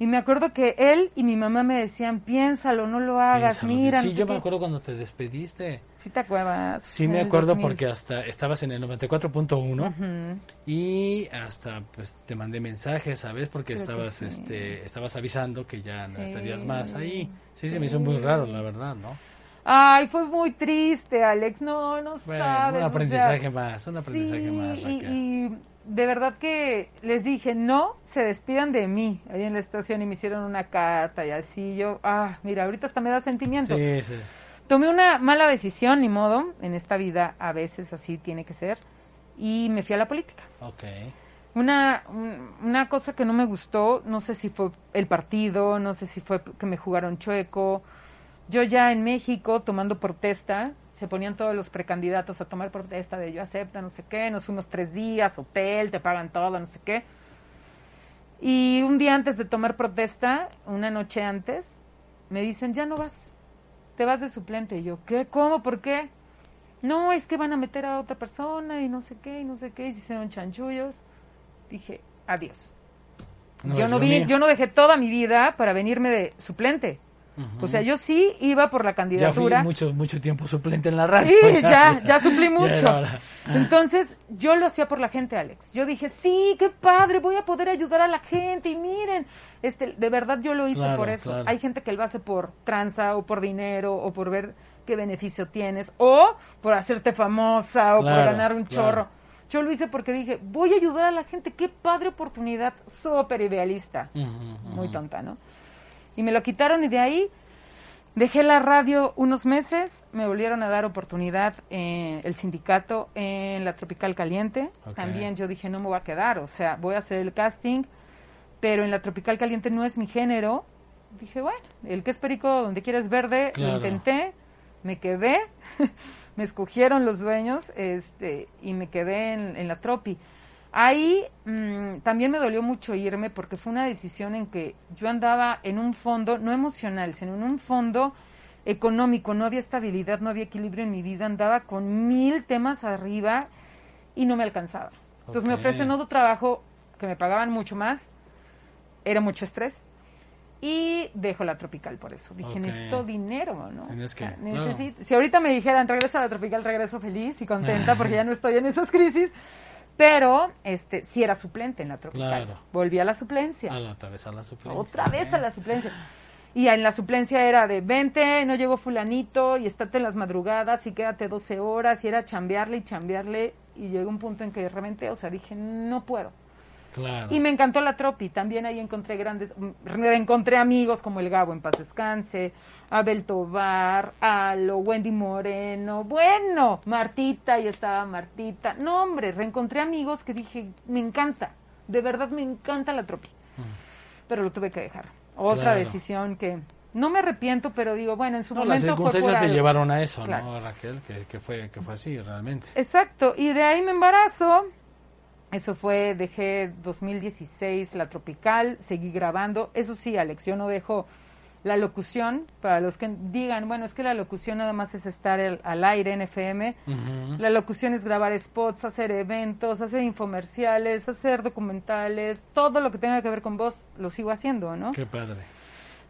Y me acuerdo que él y mi mamá me decían, piénsalo, no lo hagas, mira. Sí, yo me acuerdo cuando te despediste. ¿Sí te acuerdas? Sí, me acuerdo porque hasta estabas en el 94.1 y hasta pues te mandé mensajes, ¿sabes? Porque estabas este estabas avisando que ya no estarías más ahí. Sí, se me hizo muy raro, la verdad, ¿no? Ay, fue muy triste, Alex. No, no sabes. Un aprendizaje más, un aprendizaje más. y de verdad que les dije, no se despidan de mí ahí en la estación y me hicieron una carta y así yo, ah, mira, ahorita hasta me da sentimiento. Sí, sí. Tomé una mala decisión, ni modo, en esta vida a veces así tiene que ser, y me fui a la política. Ok. Una, una cosa que no me gustó, no sé si fue el partido, no sé si fue que me jugaron chueco. Yo ya en México tomando protesta, se ponían todos los precandidatos a tomar protesta de yo acepta, no sé qué, nos fuimos tres días, hotel, te pagan todo, no sé qué. Y un día antes de tomar protesta, una noche antes, me dicen, ya no vas, te vas de suplente. Y yo, ¿qué? ¿Cómo? ¿Por qué? No, es que van a meter a otra persona y no sé qué, y no sé qué, y se hicieron chanchullos. Dije, adiós. yo, no vi, yo no dejé toda mi vida para venirme de suplente. O sea, yo sí iba por la candidatura. Ya mucho, mucho tiempo suplente en la radio. Sí, ya, ya, suplí mucho. Entonces, yo lo hacía por la gente, Alex. Yo dije, sí, qué padre, voy a poder ayudar a la gente. Y miren, este, de verdad yo lo hice por eso. Hay gente que lo hace por tranza o por dinero o por ver qué beneficio tienes o por hacerte famosa o por ganar un chorro. Yo lo hice porque dije, voy a ayudar a la gente, qué padre oportunidad, súper idealista. Muy tonta, ¿no? Y me lo quitaron y de ahí dejé la radio unos meses, me volvieron a dar oportunidad en el sindicato en la Tropical Caliente. También yo dije, no me voy a quedar, o sea, voy a hacer el casting, pero en la Tropical Caliente no es mi género. Dije, bueno, el que es perico donde quieres verde, lo intenté, me quedé, me escogieron los dueños este y me quedé en, en la Tropi. Ahí mm, también me dolió mucho irme porque fue una decisión en que yo andaba en un fondo, no emocional, sino en un fondo económico, no había estabilidad, no había equilibrio en mi vida, andaba con mil temas arriba y no me alcanzaba. Entonces me ofrecen otro trabajo que me pagaban mucho más, era mucho estrés y dejo la tropical por eso. Dije, necesito dinero, ¿no? que, Si ahorita me dijeran, regresa a la tropical, regreso feliz y contenta porque ya no estoy en esas crisis. Pero este sí era suplente en la tropical. Volví a la suplencia. otra vez a la suplencia. Otra vez a la suplencia. Y en la suplencia era de 20, no llegó fulanito y estate en las madrugadas y quédate 12 horas y era chambearle y chambearle y llegó un punto en que realmente, o sea, dije, no puedo. Y me encantó la tropi, también ahí encontré grandes, encontré amigos como el Gabo en paz descanse, Abel Tobar, Alo, Wendy Moreno, bueno, Martita, y estaba Martita. No, hombre, reencontré amigos que dije, me encanta, de verdad me encanta la tropi. Mm. Pero lo tuve que dejar. Otra decisión que no me arrepiento, pero digo, bueno, en su momento las circunstancias fue te llevaron a eso, ¿no, Raquel? Que, que, fue, que fue así, realmente. Exacto, y de ahí me embarazo. Eso fue, dejé 2016 la tropical, seguí grabando. Eso sí, Alex, yo no dejo la locución, para los que digan, bueno, es que la locución nada más es estar al aire en FM. La locución es grabar spots, hacer eventos, hacer infomerciales, hacer documentales, todo lo que tenga que ver con vos, lo sigo haciendo, ¿no? Qué padre.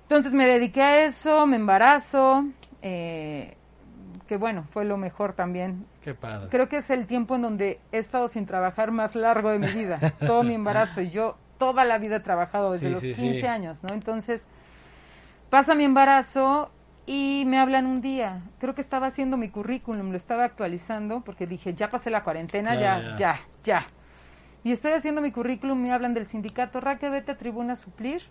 Entonces me dediqué a eso, me embarazo, eh, que bueno, fue lo mejor también. Qué padre. Creo que es el tiempo en donde he estado sin trabajar más largo de mi vida, todo mi embarazo, y yo toda la vida he trabajado desde los 15 años, ¿no? Entonces Pasa mi embarazo y me hablan un día. Creo que estaba haciendo mi currículum, lo estaba actualizando porque dije, ya pasé la cuarentena, ya, ya, ya. Y estoy haciendo mi currículum, me hablan del sindicato, Raque, vete a tribuna a suplir.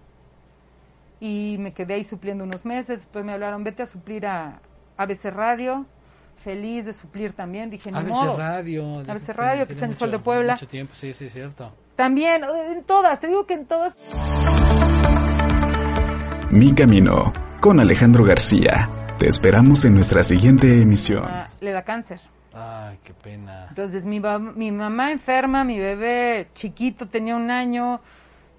Y me quedé ahí supliendo unos meses, después me hablaron, vete a suplir a ABC Radio, feliz de suplir también, dije, no ABC Radio. ABC Radio, que está en el Sol de Puebla. Mucho tiempo, sí, sí, cierto. También, en todas, te digo que en todas... Mi Camino, con Alejandro García. Te esperamos en nuestra siguiente emisión. Ah, le da cáncer. Ay, qué pena. Entonces mi, mi mamá enferma, mi bebé chiquito tenía un año,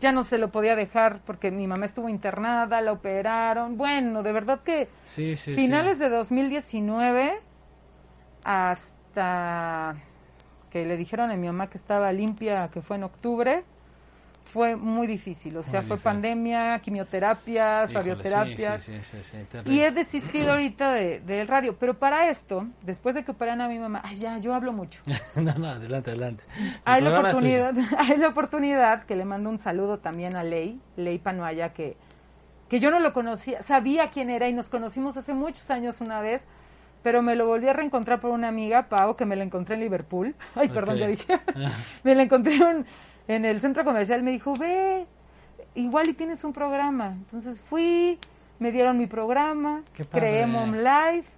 ya no se lo podía dejar porque mi mamá estuvo internada, la operaron. Bueno, de verdad que sí, sí, finales de 2019 hasta que le dijeron a mi mamá que estaba limpia, que fue en octubre, fue muy difícil, o sea, fue pandemia, quimioterapias, radioterapias. y he desistido ahorita del de, radio, pero para esto, después de que operan a mi mamá, ay, ya, yo hablo mucho. no, no, adelante, adelante. hay la, oportunidad, hay la oportunidad que le mando un saludo también a Ley, Ley Panuaya, que, que yo no lo conocía, sabía quién era y nos conocimos hace muchos años una vez, pero me lo volví a reencontrar por una amiga, Pau, que me la encontré en Liverpool. Ay, perdón, ya dije. me la encontré en en el centro comercial me dijo, ve, igual y tienes un programa. Entonces fui, me dieron mi programa, creé Mom Life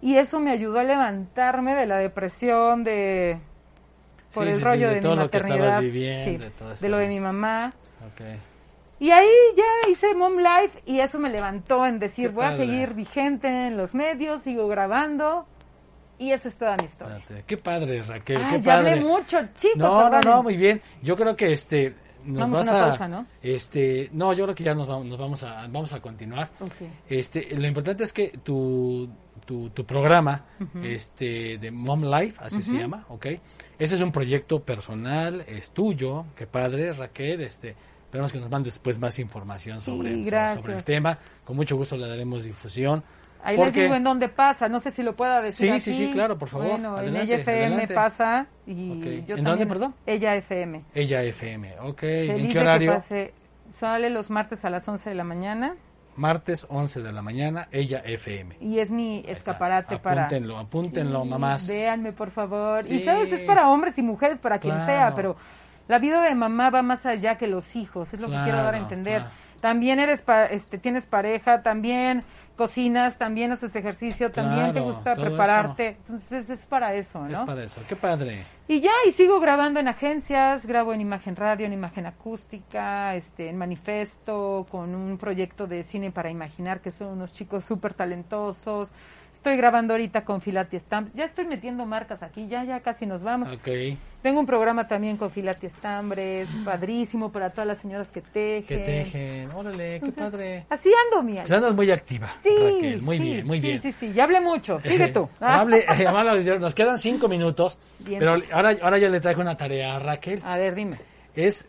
y eso me ayudó a levantarme de la depresión, de por el rollo de, mi maternidad, de, lo de mi mamá. Y ahí ya hice Mom Life y eso me levantó en decir, voy a seguir vigente en los medios, sigo grabando y esa es toda mi historia. Qué padre, Raquel. Ay, qué ya hablé mucho, chico. No, no, no, muy bien. Yo creo que este nos vamos vas a, pausa, ¿no? Este, no, yo creo que ya nos vamos, nos vamos a vamos a continuar. Este, lo importante es que tu tu, tu programa, este, de Mom Life, así se llama, ¿ok? Ese es un proyecto personal, es tuyo, qué padre, Raquel, este, esperamos que nos mandes después más información sobre, sobre el tema. Con mucho gusto le daremos difusión. Ahí les digo en dónde pasa, no sé si lo pueda decir. Sí, sí, sí, claro, por favor. Bueno, en Ella FM pasa y yo ¿En dónde, perdón? Ella FM. Ella FM, ok. ¿En qué horario? sale los martes a las 11 de la mañana. Martes 11 de la mañana, Ella FM. Y es mi escaparate para... Apúntenlo, apúntenlo, mamás. Véanme, por favor. Y sabes, es para hombres y mujeres, para quien sea, pero la vida de mamá va más allá que los hijos, es lo que quiero dar a entender. También eres este, tienes pareja, también cocinas, también haces ejercicio, también te gusta prepararte. Entonces es para eso, ¿no? Es para eso, qué padre. Y ya, y sigo grabando en agencias, grabo en imagen radio, en imagen acústica, este, en manifesto, con un proyecto de cine para imaginar que son unos chicos súper talentosos. Estoy grabando ahorita con Filati Stamp. Ya estoy metiendo marcas aquí, ya, ya casi nos vamos. Okay. Tengo un programa también con Filati Estambres, padrísimo para todas las señoras que tejen. Que tejen, órale, qué padre. Así ando, mía. Pues andas muy activa, sí, Raquel. Muy bien, muy bien. Sí, sí, sí, ya hablé mucho. Sigue tú. Hable, eh, nos quedan cinco minutos, pero ahora, ahora yo le traigo una tarea a Raquel. A ver, dime. Es,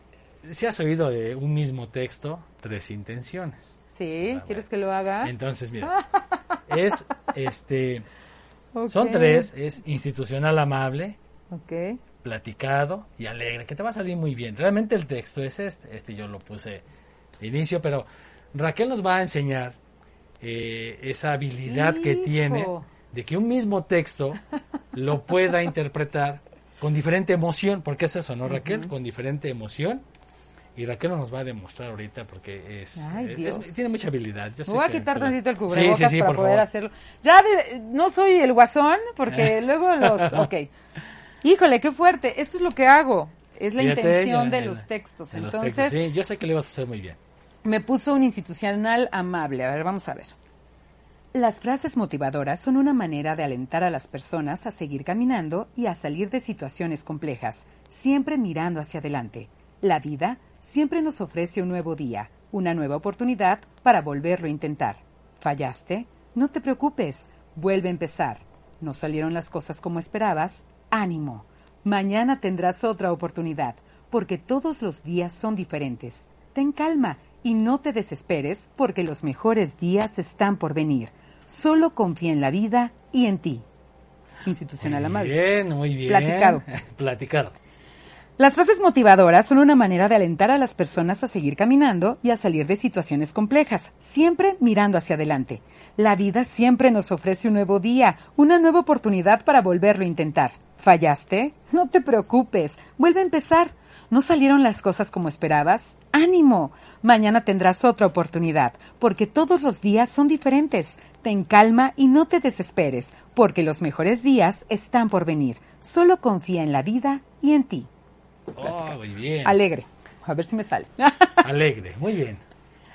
si has oído de un mismo texto, tres intenciones. Sí, ¿quieres que lo haga? Entonces, mira, es, este, son tres, es institucional amable, okay. platicado y alegre, que te va a salir muy bien. Realmente el texto es este, este yo lo puse de inicio, pero Raquel nos va a enseñar eh, esa habilidad que tiene de que un mismo texto lo pueda interpretar con diferente emoción, porque es eso, ¿no, Raquel? Con diferente emoción y Raquel nos va a demostrar ahorita porque es, tiene mucha habilidad. Yo voy a quitar tantito el cubrebocas para poder hacerlo. Ya no soy el guasón porque luego los... Ok. Híjole, qué fuerte. Esto es lo que hago. Es la intención de los textos. Entonces, yo sé que le vas a hacer muy bien. Me puso un institucional amable. A ver, vamos a ver. Las frases motivadoras son una manera de alentar a las personas a seguir caminando y a salir de situaciones complejas, siempre mirando hacia adelante. La vida siempre nos ofrece un nuevo día, una nueva oportunidad para volverlo a intentar. ¿Fallaste? No te preocupes, vuelve a empezar. ¿No salieron las cosas como esperabas? Ánimo. Mañana tendrás otra oportunidad, porque todos los días son diferentes. Ten calma y no te desesperes, porque los mejores días están por venir. Solo confía en la vida y en ti. Institucional muy amable. Bien, muy bien. Platicado. Platicado. Las frases motivadoras son una manera de alentar a las personas a seguir caminando y a salir de situaciones complejas, siempre mirando hacia adelante. La vida siempre nos ofrece un nuevo día, una nueva oportunidad para volverlo a intentar. ¿Fallaste? No te preocupes, vuelve a empezar. ¿No salieron las cosas como esperabas? ¡Ánimo! Mañana tendrás otra oportunidad, porque todos los días son diferentes. Ten calma y no te desesperes, porque los mejores días están por venir. Solo confía en la vida y en ti. Oh, muy bien. Alegre. A ver si me sale. Alegre, muy bien.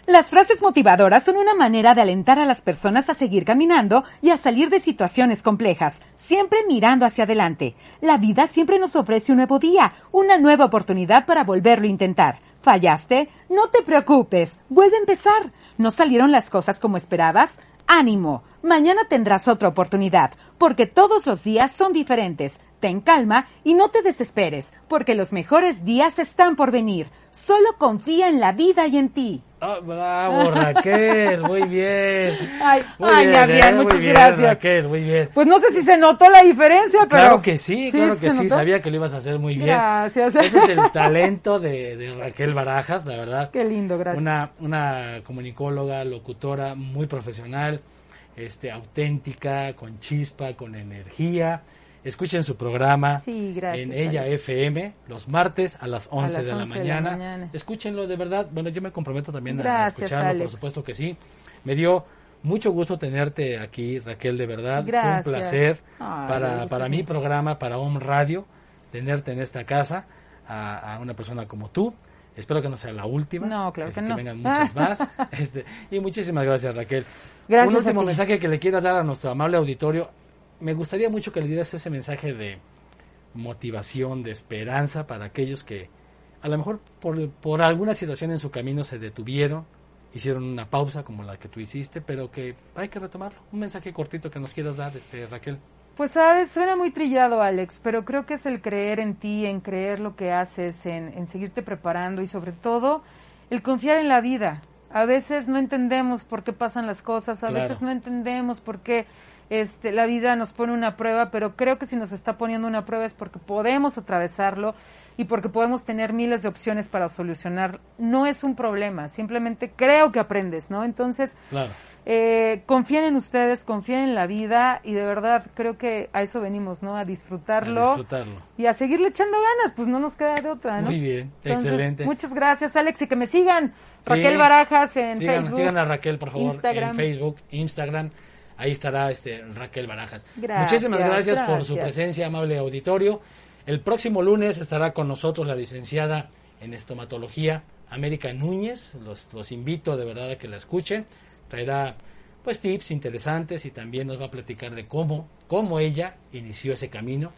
Las frases motivadoras son una manera de alentar a las personas a seguir caminando y a salir de situaciones complejas, siempre mirando hacia adelante. La vida siempre nos ofrece un nuevo día, una nueva oportunidad para volverlo a intentar. ¿Fallaste? No te preocupes, vuelve a empezar. ¿No salieron las cosas como esperabas? Ánimo, mañana tendrás otra oportunidad, porque todos los días son diferentes. Ten calma y no te desesperes, porque los mejores días están por venir. Solo confía en la vida y en ti. Oh, bravo, Raquel, muy bien. Ay, Muy ay, bien, Adrián, eh, muy muchas bien, gracias. Raquel, muy bien. Pues no sé si se notó la diferencia, pero... Claro que sí, claro que sí, notó? sabía que lo ibas a hacer muy bien. Gracias. Ese es el talento de, de Raquel Barajas, la verdad. Qué lindo, gracias. Una, una comunicóloga, locutora muy profesional, este, auténtica, con chispa, con energía. Escuchen su programa Sí, gracias, en Ella. FM los martes a las 11, las de, la 11 de la mañana. mañana. Escúchenlo de verdad. Bueno, yo me comprometo también a escucharlo, Alex. por supuesto que sí. Me dio mucho gusto tenerte aquí, Raquel, de verdad. Gracias. Un placer Ay, para, para mi programa, para Home Radio, tenerte en esta casa, a, a una persona como tú. Espero que no sea la última. No, claro que no. vengan muchas más. Este, y muchísimas gracias, Raquel. Gracias Un último ti. mensaje que le quieras dar a nuestro amable auditorio. Me gustaría mucho que le dieras ese mensaje de motivación, de esperanza para aquellos que a lo mejor por, por alguna situación en su camino se detuvieron, hicieron una pausa como la que tú hiciste, pero que hay que retomarlo. Un mensaje cortito que nos quieras dar, este Raquel. Pues sabes, suena muy trillado, Alex, pero creo que es el creer en ti, en creer lo que haces, en, en seguirte preparando y sobre todo el confiar en la vida. A veces no entendemos por qué pasan las cosas, a Claro. veces no entendemos por qué este, la vida nos pone una prueba, pero creo que si nos está poniendo una prueba es porque podemos atravesarlo y porque podemos tener miles de opciones para solucionar. No es un problema, simplemente creo que aprendes, ¿no? Entonces, Claro. eh, confíen en ustedes, confíen en la vida y de verdad creo que a eso venimos, ¿no? A disfrutarlo, A disfrutarlo. y a seguirle echando ganas, pues no nos queda de otra, ¿no? Muy bien, Entonces, excelente. Muchas gracias, Alex, y que me sigan. Sí. Raquel Barajas en sigan, Facebook. sigan a Raquel, por favor, Instagram. en Facebook, Instagram. Ahí estará este Raquel Barajas. Gracias, Muchísimas gracias, por su gracias. presencia, amable auditorio. El próximo lunes estará con nosotros la licenciada en estomatología, América Núñez. Los, los invito de verdad a que la escuchen. Traerá pues tips interesantes y también nos va a platicar de cómo, cómo ella inició ese camino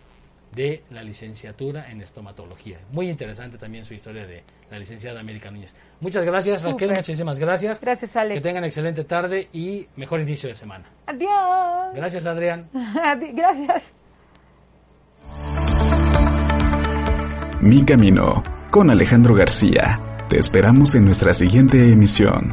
de la licenciatura en estomatología. Muy interesante también su historia de la licenciada América Núñez. Muchas gracias, Raquel. Muchísimas gracias. Gracias, Alex. Que tengan excelente tarde y mejor inicio de semana. Adiós. Gracias, Adrián. Gracias. Mi Camino, con Alejandro García. Te esperamos en nuestra siguiente emisión.